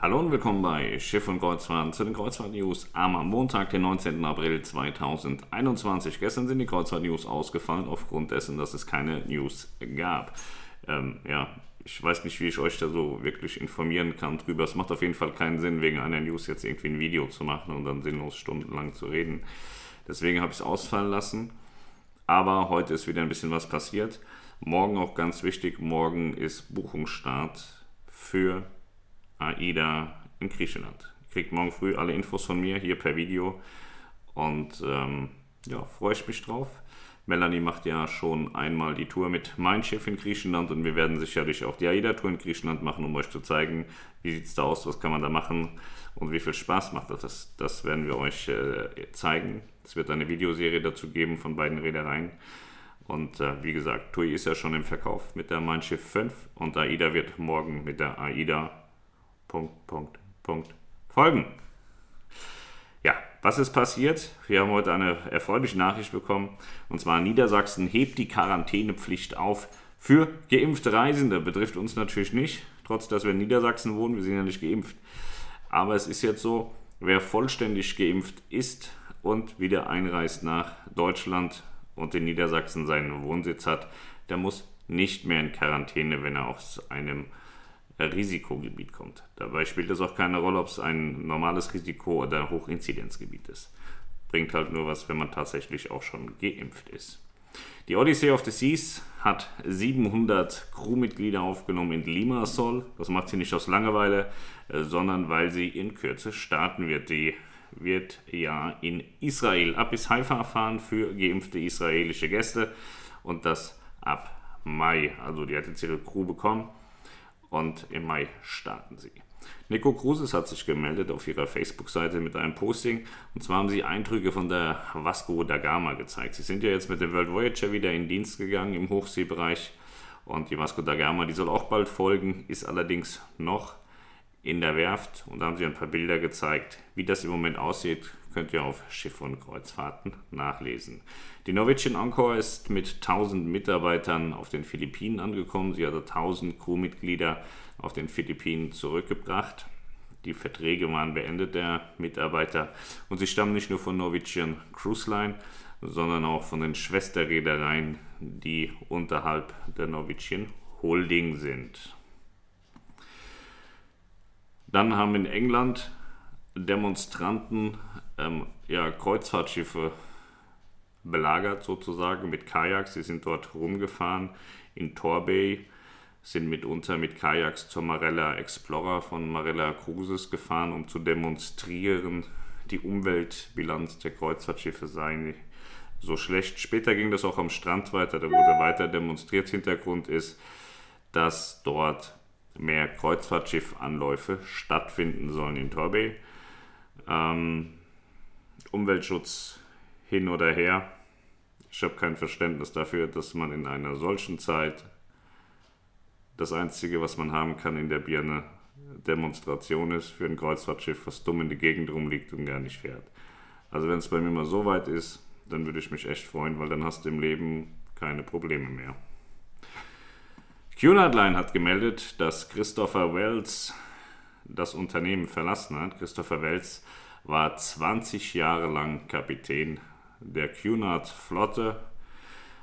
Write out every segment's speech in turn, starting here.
Hallo und willkommen bei Schiff und Kreuzfahrt zu den Kreuzfahrt-News am Montag, den 19. April 2021. Gestern sind die Kreuzfahrt-News ausgefallen aufgrund dessen, dass es keine News gab. Ähm, ja, ich weiß nicht, wie ich euch da so wirklich informieren kann drüber. Es macht auf jeden Fall keinen Sinn, wegen einer News jetzt irgendwie ein Video zu machen und dann sinnlos stundenlang zu reden. Deswegen habe ich es ausfallen lassen. Aber heute ist wieder ein bisschen was passiert. Morgen auch ganz wichtig, morgen ist Buchungsstart für AIDA in Griechenland. Kriegt morgen früh alle Infos von mir hier per Video und ähm, ja, freue ich mich drauf. Melanie macht ja schon einmal die Tour mit Mein Schiff in Griechenland und wir werden sicherlich auch die AIDA-Tour in Griechenland machen, um euch zu zeigen, wie sieht es da aus, was kann man da machen und wie viel Spaß macht das. Das, das werden wir euch äh, zeigen. Es wird eine Videoserie dazu geben von beiden Reedereien. Und äh, wie gesagt, TUI ist ja schon im Verkauf mit der Mein Schiff 5 und AIDA wird morgen mit der AIDA Punkt, Punkt, Punkt folgen. Ja, was ist passiert? Wir haben heute eine erfreuliche Nachricht bekommen. Und zwar Niedersachsen hebt die Quarantänepflicht auf für geimpfte Reisende. Betrifft uns natürlich nicht, trotz dass wir in Niedersachsen wohnen. Wir sind ja nicht geimpft. Aber es ist jetzt so, wer vollständig geimpft ist und wieder einreist nach Deutschland und in Niedersachsen seinen Wohnsitz hat, der muss nicht mehr in Quarantäne, wenn er aus einem Risikogebiet kommt. Dabei spielt es auch keine Rolle, ob es ein normales Risiko oder ein Hochinzidenzgebiet ist. Bringt halt nur was, wenn man tatsächlich auch schon geimpft ist. Die Odyssey of the Seas hat 700 Crewmitglieder aufgenommen in Limassol. Das macht sie nicht aus Langeweile, äh, sondern weil sie in Kürze starten wird. Die wird ja in Israel ab bis Haifa fahren für geimpfte israelische Gäste und das ab Mai. Also die hat jetzt ihre Crew bekommen und im Mai starten sie. Nico Cruises hat sich gemeldet auf ihrer Facebook-Seite mit einem Posting und zwar haben sie Eindrücke von der Vasco da Gama gezeigt. Sie sind ja jetzt mit dem World Voyager wieder in Dienst gegangen im Hochseebereich und die Vasco da Gama, die soll auch bald folgen, ist allerdings noch in der Werft und da haben sie ein paar Bilder gezeigt. Wie das im Moment aussieht, könnt ihr auf Schiff und Kreuzfahrten nachlesen. Die Norwegian Encore ist mit 1000 Mitarbeitern auf den Philippinen angekommen. Sie hat 1000 Crewmitglieder auf den Philippinen zurückgebracht. Die Verträge waren beendet der Mitarbeiter und sie stammen nicht nur von Norwegian Cruise Line, sondern auch von den Schwesterreedereien, die unterhalb der Norwegian Holding sind. Dann haben in England Demonstranten ähm, ja, Kreuzfahrtschiffe belagert sozusagen mit Kajaks. Sie sind dort rumgefahren in Torbay, sind mitunter mit Kajaks zur Marella Explorer von Marella Cruises gefahren, um zu demonstrieren, die Umweltbilanz der Kreuzfahrtschiffe sei so schlecht. Später ging das auch am Strand weiter, da wurde weiter demonstriert. Hintergrund ist, dass dort mehr Kreuzfahrtschiffanläufe stattfinden sollen in Torbay. Ähm, Umweltschutz hin oder her. Ich habe kein Verständnis dafür, dass man in einer solchen Zeit das Einzige, was man haben kann in der Birne, Demonstration ist für ein Kreuzfahrtschiff, was dumm in die Gegend rumliegt und gar nicht fährt. Also wenn es bei mir mal so weit ist, dann würde ich mich echt freuen, weil dann hast du im Leben keine Probleme mehr. Cunardline hat gemeldet, dass Christopher Wells das Unternehmen verlassen hat. Christopher Wells war 20 Jahre lang Kapitän der Cunard-Flotte.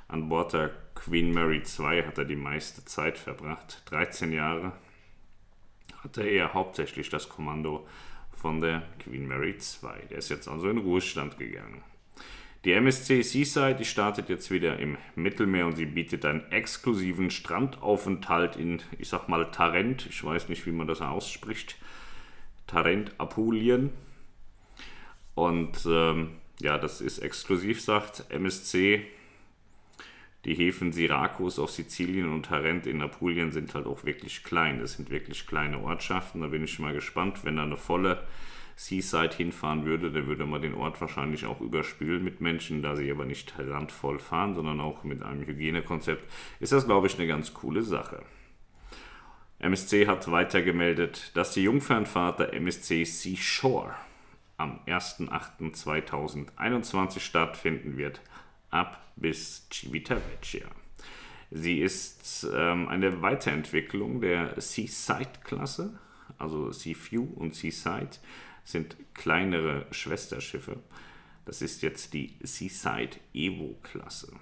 An Bord der Queen Mary II hat er die meiste Zeit verbracht. 13 Jahre hatte er hauptsächlich das Kommando von der Queen Mary II. Der ist jetzt also in Ruhestand gegangen. Die MSC Seaside, die startet jetzt wieder im Mittelmeer und sie bietet einen exklusiven Strandaufenthalt in, ich sag mal, Tarent. Ich weiß nicht, wie man das ausspricht. Tarent, Apulien. Und ähm, ja, das ist exklusiv, sagt MSC. Die Häfen Syrakus auf Sizilien und Tarent in Apulien sind halt auch wirklich klein. Das sind wirklich kleine Ortschaften. Da bin ich mal gespannt, wenn da eine volle Seaside hinfahren würde, dann würde man den Ort wahrscheinlich auch überspülen mit Menschen, da sie aber nicht randvoll fahren, sondern auch mit einem Hygienekonzept, ist das, glaube ich, eine ganz coole Sache. MSC hat weiter gemeldet, dass die Jungfernfahrt der MSC Seashore am 1.8.2021 stattfinden wird, ab bis Civitavecchia. Sie ist ähm, eine Weiterentwicklung der Seaside-Klasse also Seaview und Seaside, sind kleinere Schwesterschiffe. Das ist jetzt die Seaside Evo-Klasse.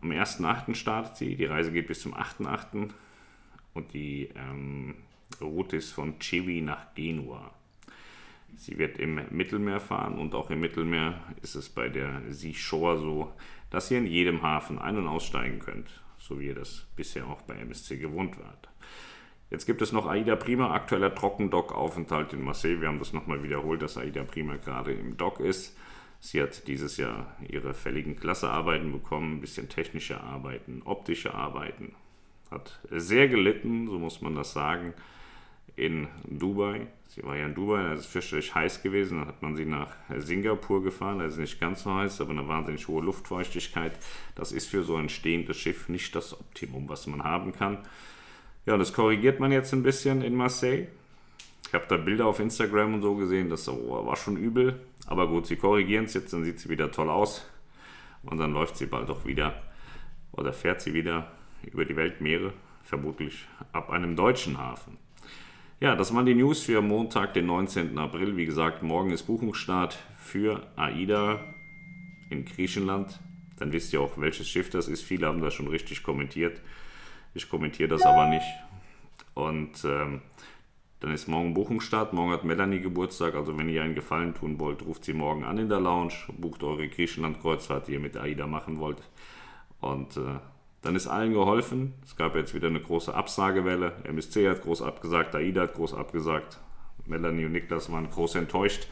Am 1.8. startet sie, die Reise geht bis zum 8.8. und die ähm, Route ist von Chivi nach Genua. Sie wird im Mittelmeer fahren und auch im Mittelmeer ist es bei der Seashore so, dass ihr in jedem Hafen ein- und aussteigen könnt, so wie ihr das bisher auch bei MSC gewohnt wart. Jetzt gibt es noch AIDA Prima, aktueller Trockendock-Aufenthalt in Marseille. Wir haben das nochmal wiederholt, dass AIDA Prima gerade im Dock ist. Sie hat dieses Jahr ihre fälligen Klassearbeiten bekommen, ein bisschen technische Arbeiten, optische Arbeiten. Hat sehr gelitten, so muss man das sagen in Dubai. Sie war ja in Dubai, da ist es fürchterlich heiß gewesen. Dann hat man sie nach Singapur gefahren, da ist es nicht ganz so heiß, aber eine wahnsinnig hohe Luftfeuchtigkeit. Das ist für so ein stehendes Schiff nicht das Optimum, was man haben kann. Ja, das korrigiert man jetzt ein bisschen in Marseille. Ich habe da Bilder auf Instagram und so gesehen, das war schon übel. Aber gut, sie korrigieren es jetzt, dann sieht sie wieder toll aus. Und dann läuft sie bald auch wieder oder fährt sie wieder über die Weltmeere, vermutlich ab einem deutschen Hafen. Ja, das waren die News für Montag, den 19. April. Wie gesagt, morgen ist Buchungsstart für AIDA in Griechenland. Dann wisst ihr auch, welches Schiff das ist. Viele haben das schon richtig kommentiert. Ich kommentiere das aber nicht. Und ähm, dann ist morgen Buchungsstart. Morgen hat Melanie Geburtstag. Also wenn ihr einen Gefallen tun wollt, ruft sie morgen an in der Lounge. Bucht eure Griechenland-Kreuzfahrt, die ihr mit AIDA machen wollt. Und äh, dann ist allen geholfen. Es gab jetzt wieder eine große Absagewelle. MSC hat groß abgesagt, AIDA hat groß abgesagt. Melanie und Niklas waren groß enttäuscht.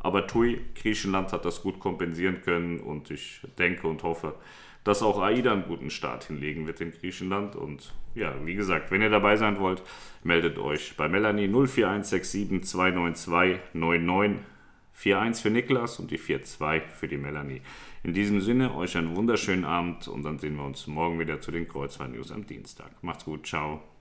Aber TUI, Griechenland hat das gut kompensieren können und ich denke und hoffe, dass auch AIDA einen guten Start hinlegen wird in Griechenland. Und ja, wie gesagt, wenn ihr dabei sein wollt, meldet euch bei Melanie 04167 292 99 4-1 für Niklas und die 4-2 für die Melanie. In diesem Sinne, euch einen wunderschönen Abend und dann sehen wir uns morgen wieder zu den Kreuzfahrt-News am Dienstag. Macht's gut, ciao.